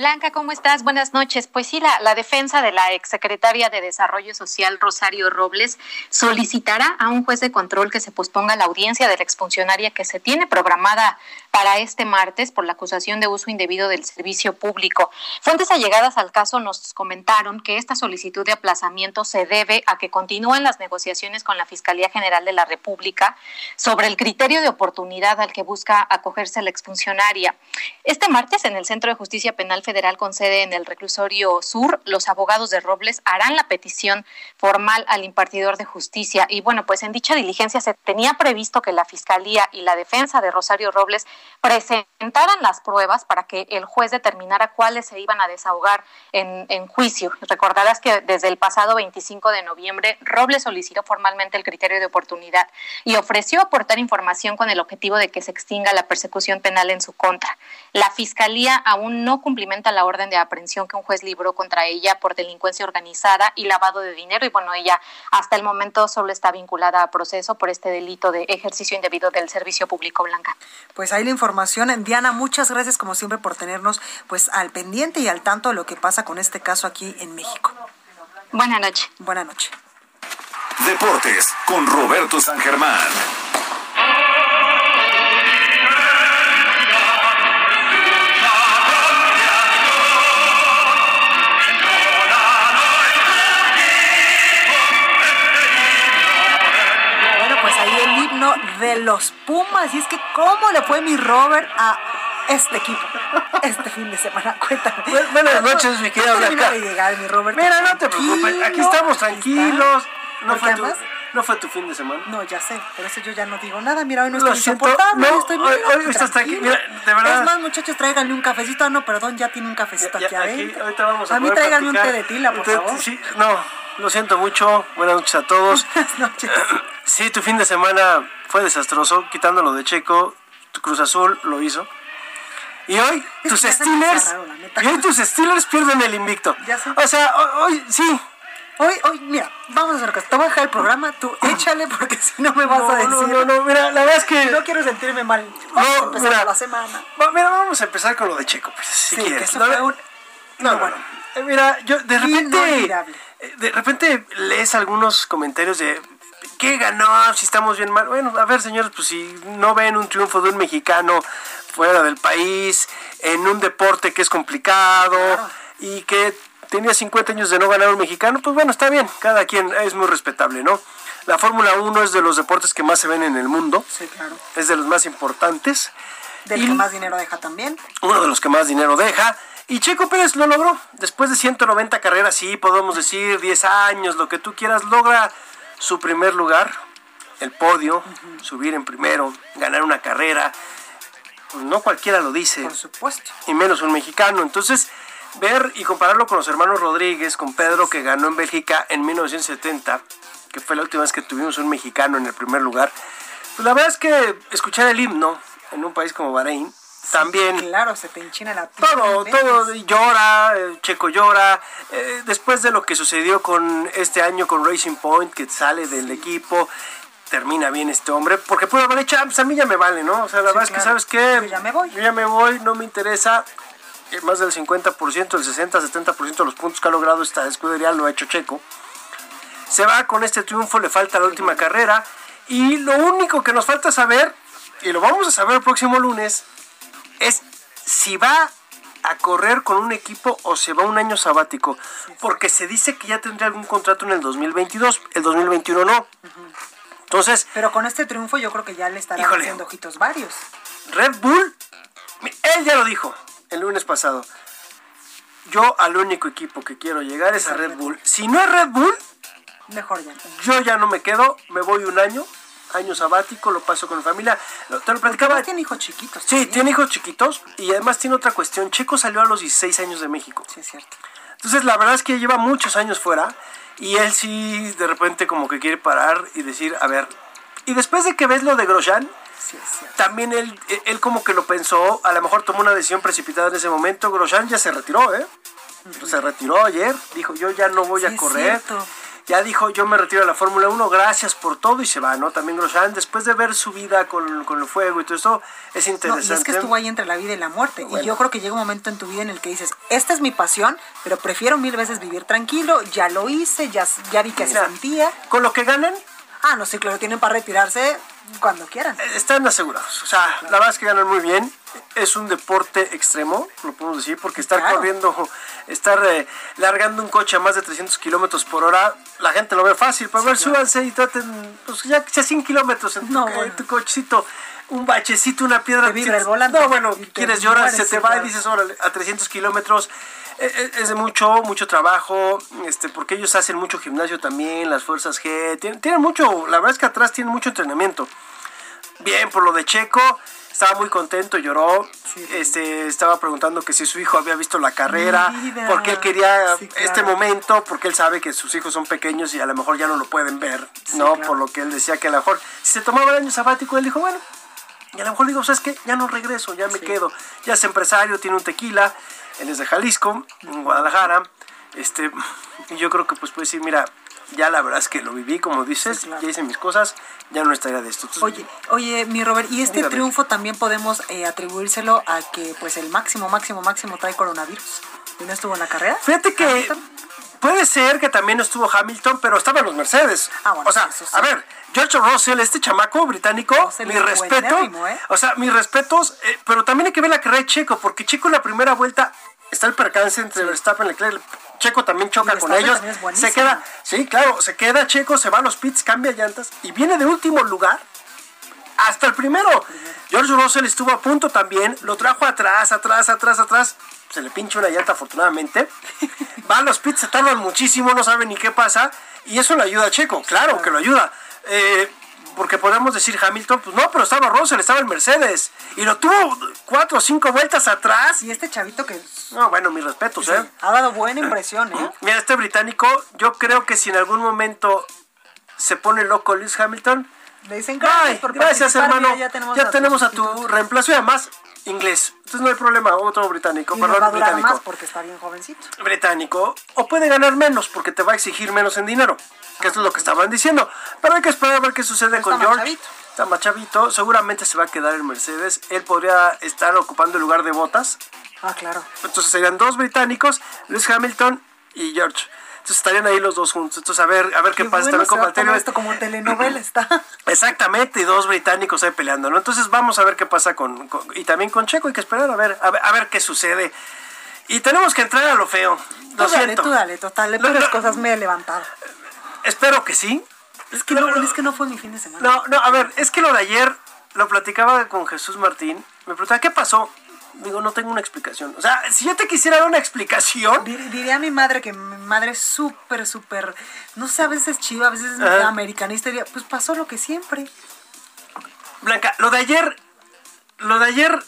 Blanca, ¿cómo estás? Buenas noches. Pues sí, la, la, defensa de la exsecretaria de Desarrollo Social, Rosario Robles, solicitará a un juez de control que se posponga la audiencia de la exfuncionaria que se tiene programada para este martes por la acusación de uso indebido del servicio público. Fuentes allegadas al caso nos comentaron que esta solicitud de aplazamiento se debe a que continúan las negociaciones con la Fiscalía General de la República sobre el criterio de oportunidad al que busca acogerse la exfuncionaria. Este martes, en el Centro de Justicia Penal con sede en el reclusorio sur, los abogados de Robles harán la petición formal al impartidor de justicia. Y bueno, pues en dicha diligencia se tenía previsto que la Fiscalía y la defensa de Rosario Robles presentaran las pruebas para que el juez determinara cuáles se iban a desahogar en, en juicio. Recordarás que desde el pasado 25 de noviembre, Robles solicitó formalmente el criterio de oportunidad y ofreció aportar información con el objetivo de que se extinga la persecución penal en su contra. La Fiscalía aún no la orden de aprehensión que un juez libró contra ella por delincuencia organizada y lavado de dinero. Y bueno, ella hasta el momento solo está vinculada a proceso por este delito de ejercicio indebido del servicio público blanca. Pues ahí la información. Diana, muchas gracias como siempre por tenernos pues al pendiente y al tanto de lo que pasa con este caso aquí en México. Buenas noches. Buenas noches. Deportes con Roberto San Germán. Los Pumas. Y es que, ¿cómo le fue mi Robert a este equipo este fin de semana? Cuéntame. Buenas noches, mi querida Blanca. de llegar, mi Robert. Mira, no te preocupes. Aquí estamos tranquilos. No fue, tu, no fue tu fin de semana. No, ya sé, por eso yo ya no digo nada. Mira, hoy no estoy insoportable. No, estoy hoy, hoy estás. Mira, de verdad. Es más, muchachos, tráiganle un cafecito. Ah, no, perdón, ya tiene un cafecito ya, aquí, ya, aquí Ahorita vamos a, a mí tráiganme un té de tila, por Entonces, favor. Sí, no, lo siento mucho. Buenas noches a todos. Buenas noches. Sí, tu fin de semana fue desastroso, quitándolo de Checo. Tu Cruz Azul lo hizo. Y hoy Es tus Steelers, raro, y hoy tus Steelers pierden el invicto. Ya sé. O sea, hoy, sí. Hoy, hoy, mira, vamos a hacer cosa. Te voy a dejar el programa, tú échale, porque si no me vas No, a decir. no, no, no, mira, la verdad es que No quiero sentirme mal. Vamos a No, empezar mira. la semana. Va, Mira, vamos a empezar con lo de Checo, pues, si Sí, quieres. que No, fue un- No, no, bueno. Eh, Mira, yo de repente, eh, de repente lees algunos comentarios de ¿qué ganó? Si estamos bien mal. Bueno, a ver, señores, pues si no ven un triunfo de un mexicano fuera del país, en un deporte que es complicado y que tenía 50 años de no ganar un mexicano, pues bueno, está bien, cada quien es muy respetable, ¿no? La Fórmula 1 es de los deportes que más se ven en el mundo, Sí, claro. es de los más importantes Del Y- que más dinero deja también. uno de los que más dinero deja. Y Checo Pérez lo logró. Después de 190 carreras, sí, podemos decir 10 años, lo que tú quieras, logra su primer lugar, el podio, subir en primero, ganar una carrera. Pues no cualquiera lo dice, Por supuesto. y menos un mexicano. Entonces, ver y compararlo con los hermanos Rodríguez, con Pedro, que ganó en Bélgica en 1970, que fue la última vez que tuvimos un mexicano en el primer lugar. Pues la verdad es que escuchar el himno en un país como Bahrein también. Claro, se te enchina la piel. Todo, todo llora, eh, Checo llora. Eh, después de lo que sucedió con este año con Racing Point, que sale del equipo, termina bien este hombre, porque puede haber hecho, ah, pues a mí ya me vale, ¿no? O sea, la verdad es que, ¿sabes qué? Yo ya me voy. Yo ya me voy, no me interesa. Eh, Más del 50%, el 60, 70% de los puntos que ha logrado esta escudería lo ha hecho Checo. Se va con este triunfo, le falta la última carrera. Y lo único que nos falta saber, y lo vamos a saber el próximo lunes, es si va a correr con un equipo o se va un año sabático. Porque se dice que ya tendría algún contrato en el 2022, el 2021 no. Entonces, Pero con este triunfo yo creo que ya le estarán Híjole. haciendo ojitos varios. Red Bull, él ya lo dijo el lunes pasado. Yo al único equipo que quiero llegar es a Red Bull. Si no es Red Bull, Mejor ya. yo ya no me quedo, me voy un año, año sabático, lo paso con mi familia. Te lo platicaba. tiene hijos chiquitos. Sí, tiene hijos chiquitos y además tiene otra cuestión. Checo salió a los 16 años de México. Sí, es cierto. Entonces la verdad es que lleva muchos años fuera y él sí de repente como que quiere parar y decir, a ver, y después de que ves lo de Grosjean, Sí, también él, él como que lo pensó, a lo mejor tomó una decisión precipitada en ese momento, Grosjean ya se retiró, ¿eh? Se retiró ayer, dijo yo ya no voy Sí, a es correr. Ya dijo, yo me retiro de la Fórmula 1, gracias por todo y se va, ¿no? También Grosjean, después de ver su vida con, con el fuego y todo eso, es No, interesante. y es que estuvo ahí entre la vida y la muerte. Y yo creo que llega un momento en tu vida en el que dices, esta es mi pasión, pero prefiero mil veces vivir tranquilo, ya lo hice, ya, ya vi que se Mira, sentía. Con lo que ganan, Ah, no, sí, claro, tienen para retirarse cuando quieran. están asegurados. O sea, la verdad es que ganan muy bien. Es un deporte extremo, lo podemos decir, porque estar Claro. corriendo, estar eh, largando un coche a más de 300 kilómetros por hora, la gente lo ve fácil. Pero a ver, súbanse y traten, pues ya que sea 100 kilómetros en, tu- en cochecito, un bachecito, una piedra. Te vibra el volante. No, bueno, quieres llorar, se te va claro. y dices, órale, a 300 kilómetros. Eh, eh, Es de mucho, mucho trabajo, este, porque ellos hacen mucho gimnasio también, las fuerzas G, tienen, tienen mucho, la verdad es que atrás tienen mucho entrenamiento. Bien, por lo de Checo, estaba muy contento, lloró, este, estaba preguntando que si su hijo había visto la carrera, porque él quería Sí, claro. este momento, porque él sabe que sus hijos son pequeños y a lo mejor ya no lo pueden ver, ¿no? claro. Por lo que él decía que a lo mejor si se tomaba el año sabático, él dijo, bueno, y a lo mejor digo, ¿sabes qué? Ya no regreso, ya me quedo. Ya es empresario, tiene un tequila, él es de Jalisco, en Guadalajara. Este, y yo creo que pues puede decir, mira, ya la verdad es que lo viví, como dices, ya hice mis cosas, ya no estaría de esto. Entonces, Oye, oye, mi Robert, y este Dígame. triunfo también podemos eh, atribuírselo a que pues el máximo, máximo, máximo trae coronavirus. ¿Y no estuvo en la carrera? Fíjate que Hamilton. Puede ser que también estuvo Hamilton, pero estaba en los Mercedes. Ah, bueno, o sea, sí. a ver, George Russell, este chamaco británico, mi es respeto. buenérrimo, ¿eh? O sea, mis respetos, eh, pero también hay que ver la carrera de Checo, porque Checo en la primera vuelta está el percance entre Verstappen y Leclerc. Checo también choca con ellos. Se queda, sí, claro, se queda Checo, se va a los pits, cambia llantas y viene de último lugar hasta el primero. George Russell estuvo a punto también, lo trajo atrás, atrás, atrás, atrás. Se le pincha una llanta afortunadamente. Va a los pits, se tardan muchísimo, no sabe ni qué pasa. Y eso le ayuda a Checo, claro que lo ayuda. Eh, porque podemos decir Hamilton, pues no, pero estaba Russell, estaba el Mercedes. Y lo tuvo cuatro o cinco vueltas atrás. Y este chavito que No, bueno, mis respetos, ¿eh? ha dado buena impresión, ¿eh? Mira, este británico, yo creo que si en algún momento se pone loco Lewis Hamilton, Le dicen gracias Ay, por gracias hermano. mira, Ya tenemos, a tu reemplazo y además inglés. Entonces no hay problema, otro británico, Y nos va a perdón, durar británico. más porque está bien jovencito. Británico. O puede ganar menos porque te va a exigir menos en dinero. Que eso es lo que estaban diciendo. Pero hay que esperar a ver qué sucede Está con más George. chavito. Está más chavito. Seguramente se va a quedar en Mercedes. Él podría estar ocupando el lugar de botas. Ah, claro. Entonces serían dos británicos, Lewis Hamilton y George. Entonces estarían ahí los dos juntos. Entonces a ver, a ver qué, pasa bueno, también con esto como telenovela está. Exactamente, y dos británicos ahí peleando, ¿no? Entonces vamos a ver qué pasa con, con- y también con Checo, hay que esperar a ver, a ver, a ver qué sucede. Y tenemos que entrar a lo feo. Lo Tú dale, tú dale, total, lo- cosas me he levantado. Espero que sí. Es que no, es que no fue mi fin de semana. No, no, a ver, es que lo de ayer lo platicaba con Jesús Martín. Me preguntaba, ¿qué pasó? Digo, no tengo una explicación. O sea, si yo te quisiera dar una explicación, Dir- Diría a mi madre que mi madre es súper, súper, no sé, a veces es chiva, a veces es Ajá. americanista, diría, pues pasó lo que siempre. Blanca, lo de ayer, lo de ayer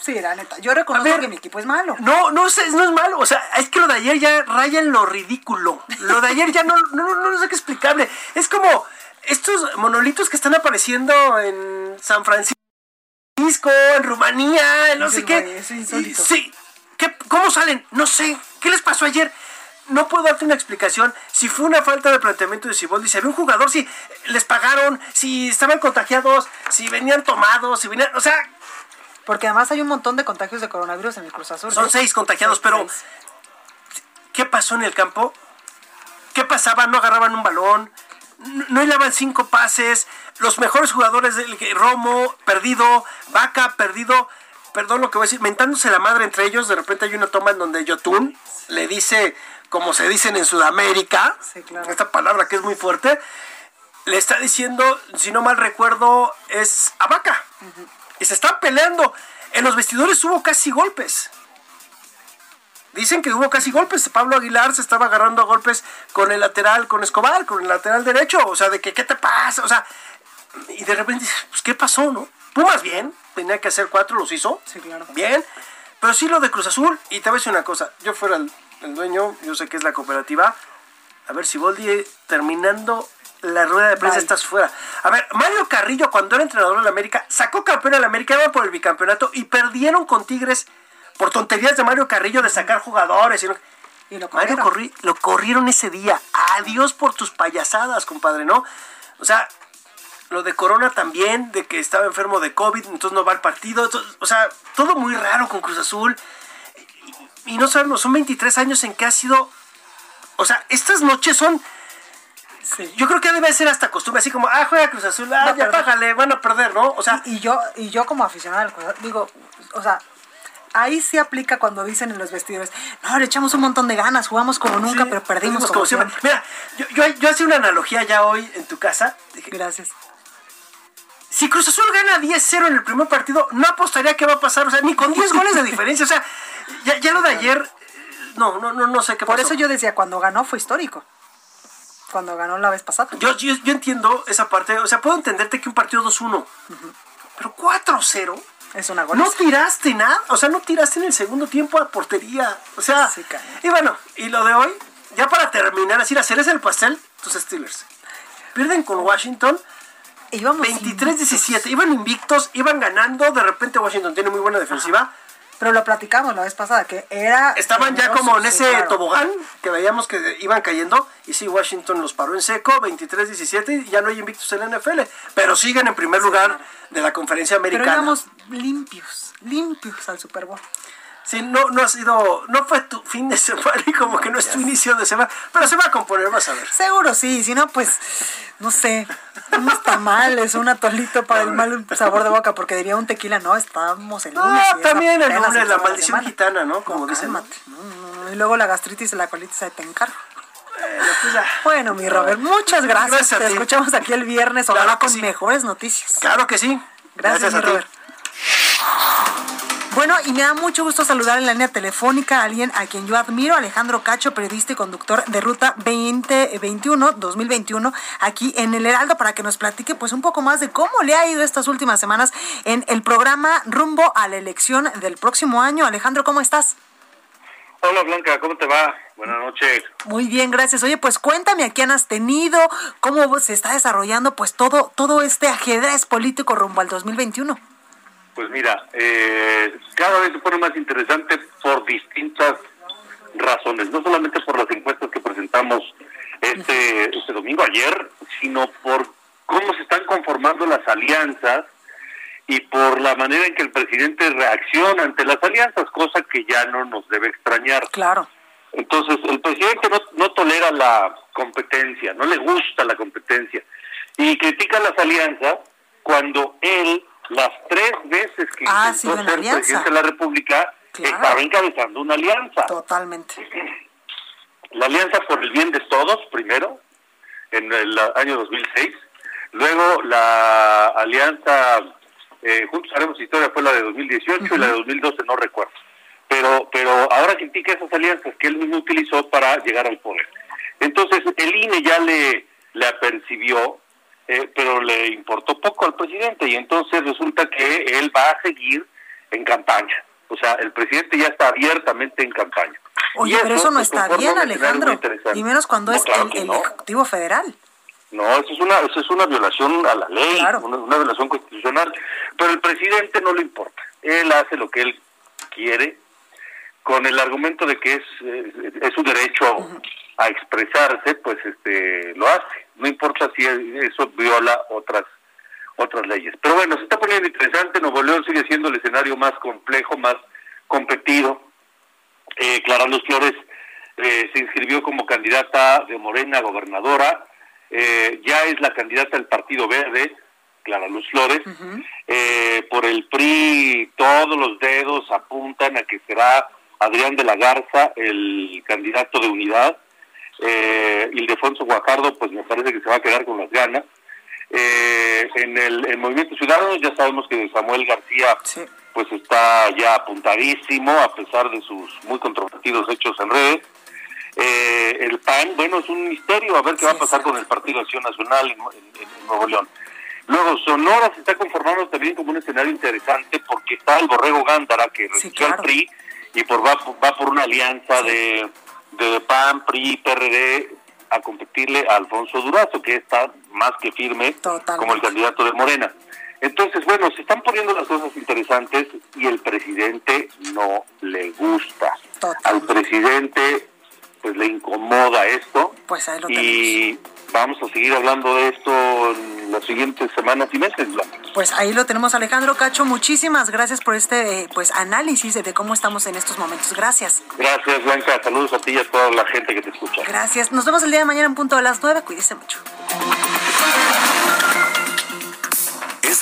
Sí, la neta, yo reconozco ver, que mi equipo es malo. No, no, es, no es malo. O sea, es que lo de ayer ya raya en lo ridículo. Lo de ayer ya no, no, no, no sé qué explicable. Es como estos monolitos que están apareciendo en San Francisco. Jalisco, en Rumanía, no sé qué. Sí. ¿Qué, ¿Cómo salen? No sé. ¿Qué les pasó ayer? no puedo darte una explicación si fue una falta de planteamiento de Siboldi, si había un jugador, si les pagaron, si estaban contagiados, si venían tomados, si venían, o sea... Porque además hay un montón de contagios de coronavirus en el Cruz Azul. Son seis contagiados, pero ¿qué pasó en el campo? ¿Qué pasaba? No agarraban un balón, no hilaban cinco pases, los mejores jugadores del Romo, perdido, Vaca, perdido perdón lo que voy a decir, mentándose la madre entre ellos, de repente hay una toma en donde Yotun le dice como se dicen en Sudamérica, esta palabra que es muy fuerte, le está diciendo, si no mal recuerdo, es Abaca. Y se están peleando. En los vestidores hubo casi golpes. Dicen que hubo casi golpes. Pablo Aguilar se estaba agarrando a golpes con el lateral, con Escobar, con el lateral derecho. O sea, de que, ¿qué te pasa? O sea, y de repente, pues, ¿qué pasó, no? Pumas bien, tenía que hacer cuatro, los hizo. Sí, claro. Bien. Pero sí lo de Cruz Azul, y te voy a decir una cosa, yo fuera el el dueño, yo sé que es la cooperativa. A ver, si Boldi terminando la rueda de prensa estás fuera. A ver, Mario Carrillo cuando era entrenador en la América, sacó campeón en la América, iba por el bicampeonato y perdieron con Tigres por tonterías de Mario Carrillo de sacar jugadores. Y, lo, Mario corri lo corrieron ese día. Adiós por tus payasadas, compadre, ¿no? O sea, lo de Corona también, de que estaba enfermo de COVID, entonces no va al partido. o sea, todo muy raro con Cruz Azul y no sabemos, son 23 años en que ha sido, o sea, estas noches son, yo creo que debe ser hasta costumbre, así como, ah, juega Cruz Azul, ah, ya págale, van a perder, ¿no? O sea, y, yo, y yo como aficionado digo, o sea, ahí sí aplica cuando dicen en los vestidores, no, le echamos un montón de ganas, jugamos como nunca, pero perdimos como, siempre. Mira, yo, yo, yo hacía una analogía ya hoy en tu casa. Gracias. Si Cruz Azul gana 10-0 en el primer partido, no apostaría que va a pasar, o sea, ni con 10 goles de diferencia, o sea, ya, ya lo de ayer, no, no, no, no sé qué Por eso yo decía, cuando ganó fue histórico. Cuando ganó la vez pasada. Yo, yo, entiendo esa parte, o sea, puedo entenderte que un partido 2-1, pero 4-0. Es una No tiraste nada, o sea, no tiraste en el segundo tiempo a portería. O sea, y bueno, y lo de hoy, ya para terminar, así la cereza del pastel, tus Steelers. Pierden con Washington. 23-17, iban invictos, iban ganando, de repente Washington tiene muy buena defensiva. Pero lo platicamos la vez pasada, que era... Estaban ya como en ese tobogán, que veíamos que iban cayendo, y sí, Washington los paró en seco, 23-17, y ya no hay invictos en la NFL, pero siguen en primer lugar de la conferencia americana. Pero íbamos limpios, limpios al Super Bowl. Sí, no, no ha sido, no fue tu fin de semana y como que no es tu inicio de semana, pero se va a componer, vas a ver. Seguro sí, si no, pues, no sé, unos tamales, un atolito para el mal sabor de boca, porque diría un tequila, no, estamos el lunes. Ah, también el lunes, la maldición gitana, ¿no? Como dicen. y luego la gastritis y la colitis se te encargo. Bueno, mi Robert, muchas gracias. Te escuchamos aquí el viernes, ojalá con mejores noticias. Claro que sí. Gracias, mi Robert. Bueno, y me da mucho gusto saludar en la línea telefónica a alguien a quien yo admiro, Alejandro Cacho, periodista y conductor de Ruta 2021, 2021, aquí en El Heraldo, para que nos platique pues un poco más de cómo le ha ido estas últimas semanas en el programa rumbo a la elección del próximo año. Alejandro, ¿cómo estás? Hola Blanca, ¿cómo te va? Buenas noches. Muy bien, gracias. Oye, pues cuéntame a quién has tenido, cómo se está desarrollando pues todo, todo este ajedrez político rumbo al 2021. Pues mira, eh, cada vez se pone más interesante por distintas razones, no solamente por las encuestas que presentamos este, este domingo ayer, sino por cómo se están conformando las alianzas y por la manera en que el presidente reacciona ante las alianzas, cosa que ya no nos debe extrañar. Claro. Entonces, el presidente no, no tolera la competencia, no le gusta la competencia y critica las alianzas cuando él las tres veces que ah, intentó ser presidente de la República estaba encabezando una alianza. Totalmente. La alianza por el bien de todos, primero, en el año 2006. Luego la alianza eh, Juntos Haremos Historia fue la de 2018 y la de 2012 no recuerdo. Pero, pero ahora critica esas alianzas que él mismo utilizó para llegar al poder. Entonces el INE ya le, le apercibió eh, pero le importó poco al presidente y entonces resulta que él va a seguir en campaña. O sea, el presidente ya está abiertamente en campaña. Oye, pero eso no está bien, Alejandro. Y menos cuando es el, Ejecutivo Federal. No, eso es una, eso es una violación a la ley, una, violación constitucional. Pero el presidente no le importa. Él hace lo que él quiere con el argumento de que es, es, su derecho a expresarse, pues este lo hace. No importa si eso viola otras otras leyes. Pero bueno, se está poniendo interesante. Nuevo León sigue siendo el escenario más complejo, más competido. Eh, Clara Luz Flores eh, se inscribió como candidata de Morena gobernadora. Eh, ya es la candidata del Partido Verde, Clara Luz Flores. Eh, por el PRI, todos los dedos apuntan a que será Adrián de la Garza el candidato de unidad. Eh, Ildefonso Guajardo, pues me parece que se va a quedar con las ganas. Eh, en el, Movimiento Ciudadano ya sabemos que Samuel García pues está ya apuntadísimo a pesar de sus muy controvertidos hechos en redes. Eh, el PAN, bueno, es un misterio a ver qué va a pasar con el Partido Acción Nacional en, Nuevo León. Luego, Sonora se está conformando también como un escenario interesante porque está el Borrego Gándara que renunció al PRI y por, va, va por una alianza de, de PAN, PRI, PRD a competirle a Alfonso Durazo, que está más que firme como el candidato de Morena. Entonces, bueno, se están poniendo las cosas interesantes y el presidente no le gusta. Al presidente pues le incomoda esto. Pues ahí lo y vamos a seguir hablando de esto en las siguientes semanas y meses. Pues ahí lo tenemos, Alejandro Cacho. Muchísimas gracias por este pues análisis de cómo estamos en estos momentos. Gracias. Gracias, Blanca. Saludos a ti y a toda la gente que te escucha. Gracias. Nos vemos el día de mañana en punto de las nueve. Cuídese mucho.